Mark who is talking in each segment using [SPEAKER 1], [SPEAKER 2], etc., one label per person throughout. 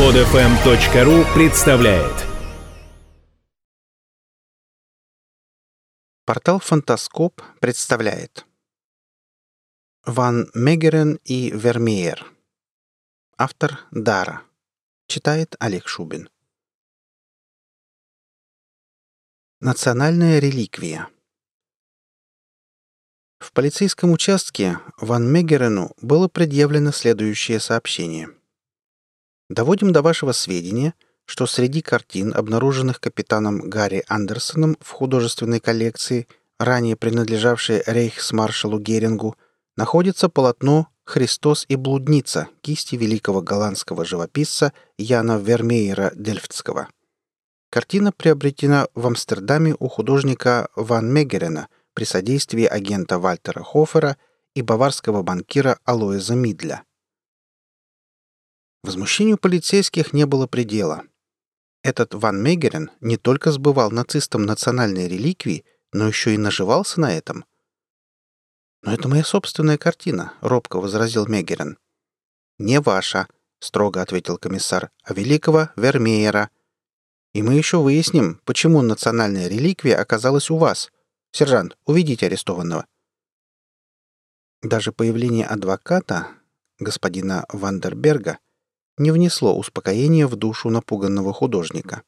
[SPEAKER 1] Подфм.ру представляет.
[SPEAKER 2] Портал «Фантаскоп» представляет. Ван Мегерен и Вермеер. Автор Дара. Читает Олег Шубин. Национальная реликвия. В полицейском участке Ван Мегерену было предъявлено следующее сообщение – Доводим до вашего сведения, что среди картин, обнаруженных капитаном Гарри Андерсоном в художественной коллекции, ранее принадлежавшей рейхсмаршалу Герингу, находится полотно «Христос и блудница» кисти великого голландского живописца Яна Вермеера Дельфтского. Картина приобретена в Амстердаме у художника Ван Мегерена при содействии агента Вальтера Хофера и баварского банкира Алоэза Мидля – Возмущению полицейских не было предела. Этот Ван Мегерен не только сбывал нацистам национальные реликвии, но еще и наживался на этом. «Но это моя собственная картина», — робко возразил Мегерен. «Не ваша», — строго ответил комиссар, — «а великого Вермеера. И мы еще выясним, почему национальная реликвия оказалась у вас. Сержант, уведите арестованного». Даже появление адвоката, господина Вандерберга, — не внесло успокоения в душу напуганного художника.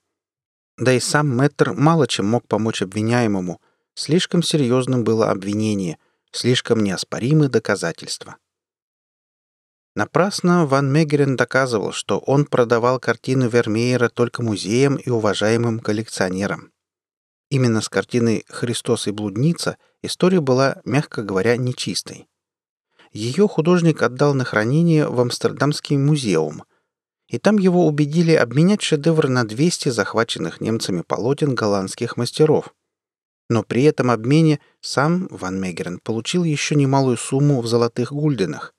[SPEAKER 2] Да и сам Мэттер мало чем мог помочь обвиняемому. Слишком серьезным было обвинение, слишком неоспоримы доказательства. Напрасно Ван Мегерен доказывал, что он продавал картины Вермеера только музеям и уважаемым коллекционерам. Именно с картиной «Христос и блудница» история была, мягко говоря, нечистой. Ее художник отдал на хранение в Амстердамский музеум, и там его убедили обменять шедевр на 200 захваченных немцами полотен голландских мастеров. Но при этом обмене сам Ван Мегерен получил еще немалую сумму в золотых гульденах.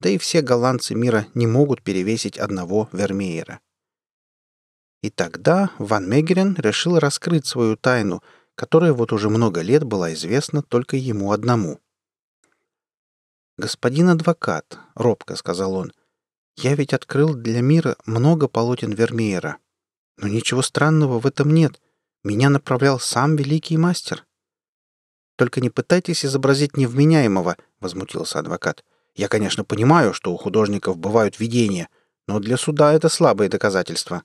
[SPEAKER 2] Да и все голландцы мира не могут перевесить одного Вермеера. И тогда Ван Мегерен решил раскрыть свою тайну, которая вот уже много лет была известна только ему одному. «Господин адвокат», — робко сказал он, — я ведь открыл для мира много полотен Вермеера. Но ничего странного в этом нет. Меня направлял сам великий мастер. Только не пытайтесь изобразить невменяемого, возмутился адвокат. Я, конечно, понимаю, что у художников бывают видения, но для суда это слабые доказательства.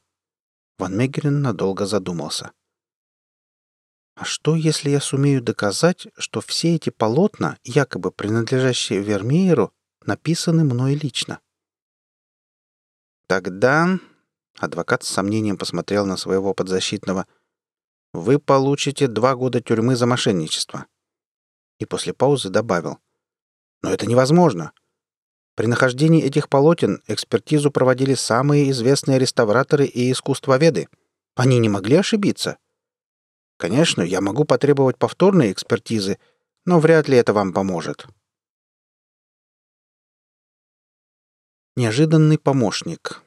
[SPEAKER 2] Ван Мегерин надолго задумался. А что, если я сумею доказать, что все эти полотна, якобы принадлежащие Вермееру, написаны мной лично? Тогда адвокат с сомнением посмотрел на своего подзащитного. Вы получите два года тюрьмы за мошенничество. И после паузы добавил. Но это невозможно. При нахождении этих полотен экспертизу проводили самые известные реставраторы и искусствоведы. Они не могли ошибиться. Конечно, я могу потребовать повторной экспертизы, но вряд ли это вам поможет. Неожиданный помощник.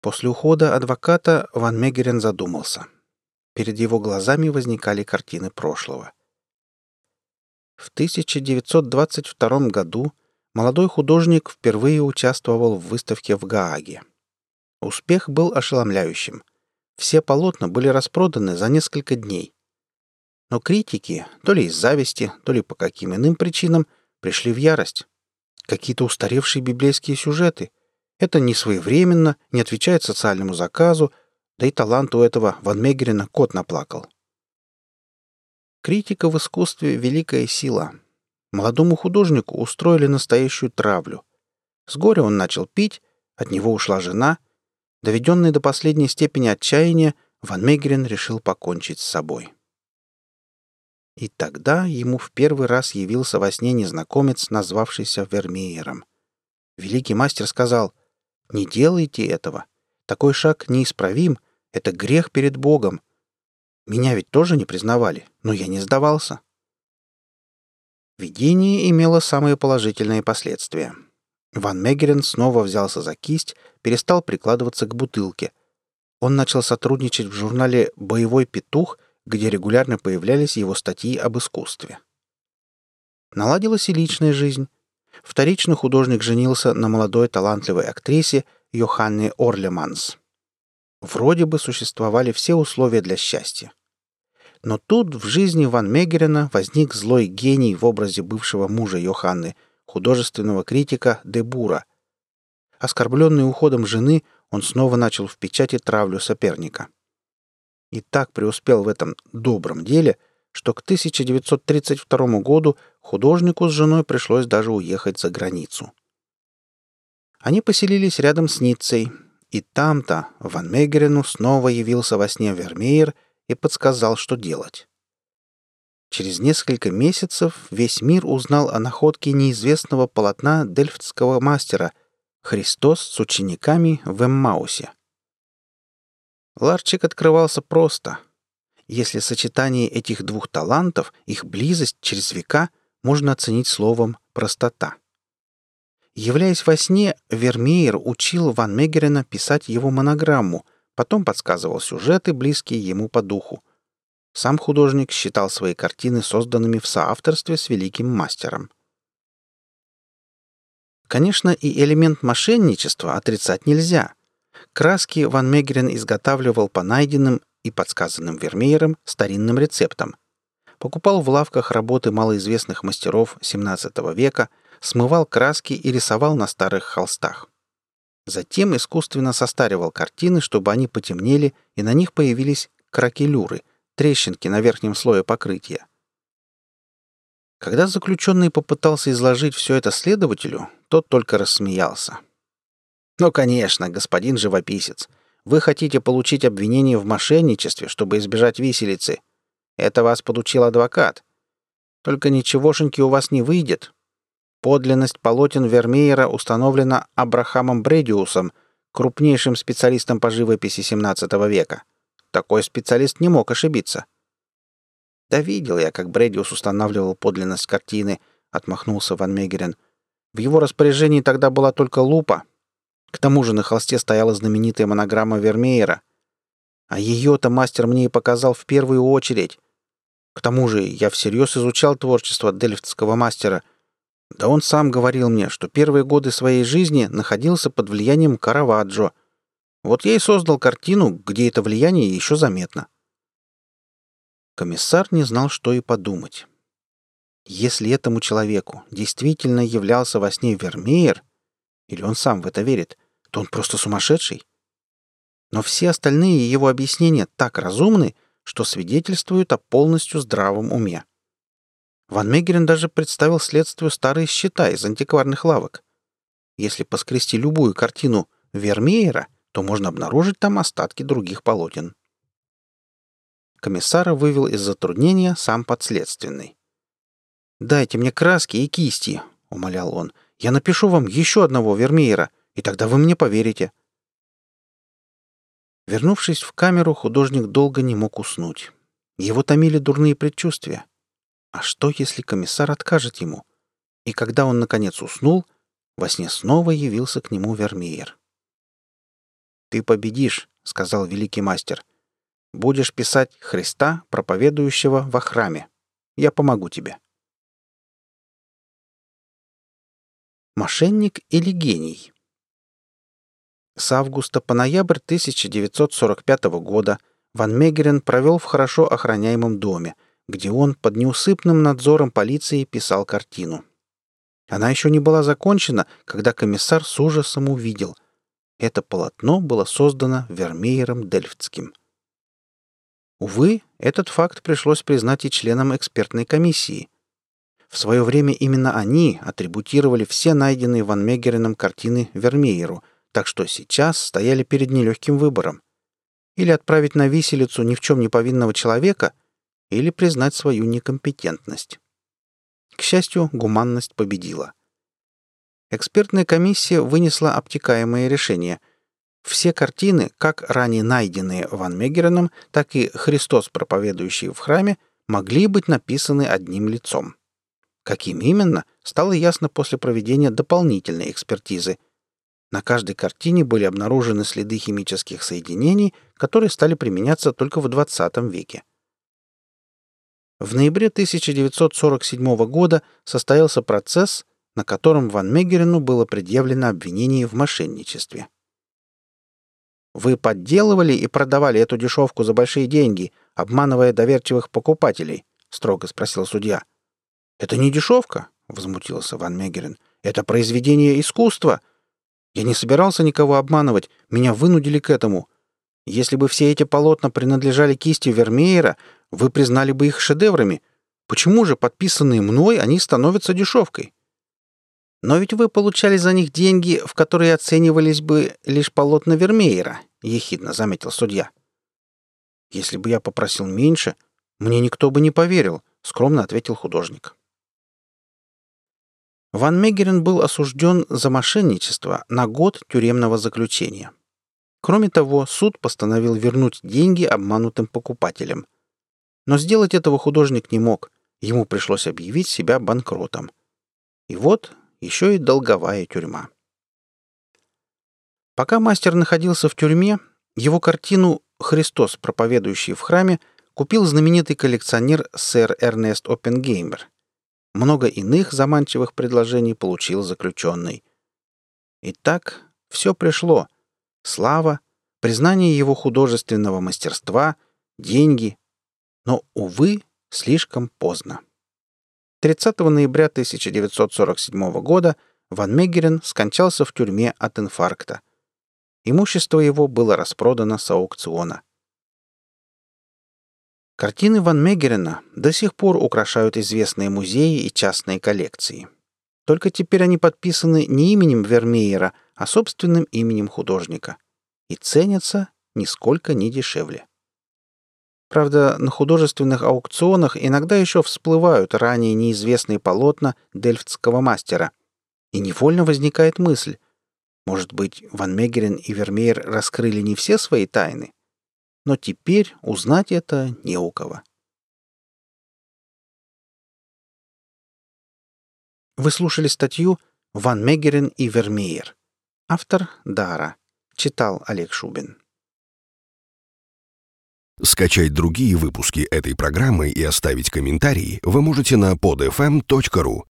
[SPEAKER 2] После ухода адвоката Ван Мегерен задумался. Перед его глазами возникали картины прошлого. В 1922 году молодой художник впервые участвовал в выставке в Гааге. Успех был ошеломляющим. Все полотна были распроданы за несколько дней. Но критики, то ли из зависти, то ли по каким иным причинам, пришли в ярость. Какие-то устаревшие библейские сюжеты. Это не своевременно, не отвечает социальному заказу, да и талант у этого Ван Мегерина кот наплакал. Критика в искусстве — великая сила. Молодому художнику устроили настоящую травлю. С горя он начал пить, от него ушла жена. Доведенный до последней степени отчаяния, Ван Мегерин решил покончить с собой. И тогда ему в первый раз явился во сне незнакомец, назвавшийся Вермеером. Великий мастер сказал, «Не делайте этого. Такой шаг неисправим. Это грех перед Богом. Меня ведь тоже не признавали, но я не сдавался». Видение имело самые положительные последствия. Ван Мегерен снова взялся за кисть, перестал прикладываться к бутылке. Он начал сотрудничать в журнале «Боевой петух» где регулярно появлялись его статьи об искусстве. Наладилась и личная жизнь. Вторично художник женился на молодой талантливой актрисе Йоханне Орлеманс. Вроде бы существовали все условия для счастья. Но тут в жизни Ван Мегерена возник злой гений в образе бывшего мужа Йоханны, художественного критика Дебура. Оскорбленный уходом жены, он снова начал в печати травлю соперника. И так преуспел в этом добром деле, что к 1932 году художнику с женой пришлось даже уехать за границу. Они поселились рядом с Ниццей, и там-то Ван Мегерену снова явился во сне Вермеер и подсказал, что делать. Через несколько месяцев весь мир узнал о находке неизвестного полотна дельфтского мастера «Христос с учениками в Эммаусе». Ларчик открывался просто. Если сочетание этих двух талантов, их близость через века можно оценить словом «простота». Являясь во сне, Вермеер учил Ван Мегерена писать его монограмму, потом подсказывал сюжеты, близкие ему по духу. Сам художник считал свои картины созданными в соавторстве с великим мастером. Конечно, и элемент мошенничества отрицать нельзя. Краски Ван Мегерен изготавливал по найденным и подсказанным Вермеером старинным рецептам. Покупал в лавках работы малоизвестных мастеров XVII века, смывал краски и рисовал на старых холстах. Затем искусственно состаривал картины, чтобы они потемнели, и на них появились кракелюры — трещинки на верхнем слое покрытия. Когда заключенный попытался изложить все это следователю, тот только рассмеялся. «Ну, конечно, господин живописец. Вы хотите получить обвинение в мошенничестве, чтобы избежать виселицы. Это вас подучил адвокат. Только ничегошеньки у вас не выйдет. Подлинность полотен Вермеера установлена Абрахамом Бредиусом, крупнейшим специалистом по живописи XVII века. Такой специалист не мог ошибиться. «Да видел я, как Брэдиус устанавливал подлинность картины», — отмахнулся Ван Мегерен. «В его распоряжении тогда была только лупа. К тому же на холсте стояла знаменитая монограмма Вермеера. А ее-то мастер мне и показал в первую очередь. К тому же я всерьез изучал творчество дельфтского мастера. Да он сам говорил мне, что первые годы своей жизни находился под влиянием Караваджо — вот я и создал картину, где это влияние еще заметно. Комиссар не знал, что и подумать. Если этому человеку действительно являлся во сне Вермеер, или он сам в это верит, то он просто сумасшедший. Но все остальные его объяснения так разумны, что свидетельствуют о полностью здравом уме. Ван Мегерен даже представил следствию старые счета из антикварных лавок. Если поскрести любую картину Вермеера, то можно обнаружить там остатки других полотен. Комиссара вывел из затруднения сам подследственный. «Дайте мне краски и кисти», — умолял он. «Я напишу вам еще одного Вермеера, и тогда вы мне поверите». Вернувшись в камеру, художник долго не мог уснуть. Его томили дурные предчувствия. А что, если комиссар откажет ему? И когда он, наконец, уснул, во сне снова явился к нему Вермеер. «Ты победишь», — сказал великий мастер. «Будешь писать Христа, проповедующего во храме. Я помогу тебе». Мошенник или гений? С августа по ноябрь 1945 года Ван Мегерен провел в хорошо охраняемом доме, где он под неусыпным надзором полиции писал картину. Она еще не была закончена, когда комиссар с ужасом увидел — это полотно было создано Вермеером Дельфтским. Увы, этот факт пришлось признать и членам экспертной комиссии. В свое время именно они атрибутировали все найденные Ван Мегереном картины Вермееру, так что сейчас стояли перед нелегким выбором. Или отправить на виселицу ни в чем не повинного человека, или признать свою некомпетентность. К счастью, гуманность победила — Экспертная комиссия вынесла обтекаемое решение. Все картины, как ранее найденные Ван Мегереном, так и «Христос, проповедующий в храме», могли быть написаны одним лицом. Каким именно, стало ясно после проведения дополнительной экспертизы. На каждой картине были обнаружены следы химических соединений, которые стали применяться только в XX веке. В ноябре 1947 года состоялся процесс, на котором Ван Мегерену было предъявлено обвинение в мошенничестве. Вы подделывали и продавали эту дешевку за большие деньги, обманывая доверчивых покупателей?» — строго спросил судья. «Это не дешевка», — возмутился Ван Мегерен. «Это произведение искусства. Я не собирался никого обманывать, меня вынудили к этому. Если бы все эти полотна принадлежали кисти Вермеера, вы признали бы их шедеврами. Почему же, подписанные мной, они становятся дешевкой?» «Но ведь вы получали за них деньги, в которые оценивались бы лишь полотна Вермеера», — ехидно заметил судья. «Если бы я попросил меньше, мне никто бы не поверил», — скромно ответил художник. Ван Мегерен был осужден за мошенничество на год тюремного заключения. Кроме того, суд постановил вернуть деньги обманутым покупателям. Но сделать этого художник не мог, ему пришлось объявить себя банкротом. И вот еще и долговая тюрьма. Пока мастер находился в тюрьме, его картину «Христос, проповедующий в храме» купил знаменитый коллекционер сэр Эрнест Оппенгеймер. Много иных заманчивых предложений получил заключенный. Итак, все пришло. Слава, признание его художественного мастерства, деньги. Но, увы, слишком поздно. 30 ноября 1947 года Ван Мегерен скончался в тюрьме от инфаркта. Имущество его было распродано с аукциона. Картины Ван Мегерена до сих пор украшают известные музеи и частные коллекции. Только теперь они подписаны не именем Вермеера, а собственным именем художника. И ценятся нисколько не дешевле. Правда, на художественных аукционах иногда еще всплывают ранее неизвестные полотна дельфтского мастера. И невольно возникает мысль, может быть, Ван Мегерен и Вермеер раскрыли не все свои тайны? Но теперь узнать это не у кого. Вы слушали статью «Ван Мегерен и Вермеер». Автор Дара. Читал Олег Шубин.
[SPEAKER 1] Скачать другие выпуски этой программы и оставить комментарии вы можете на podfm.ru.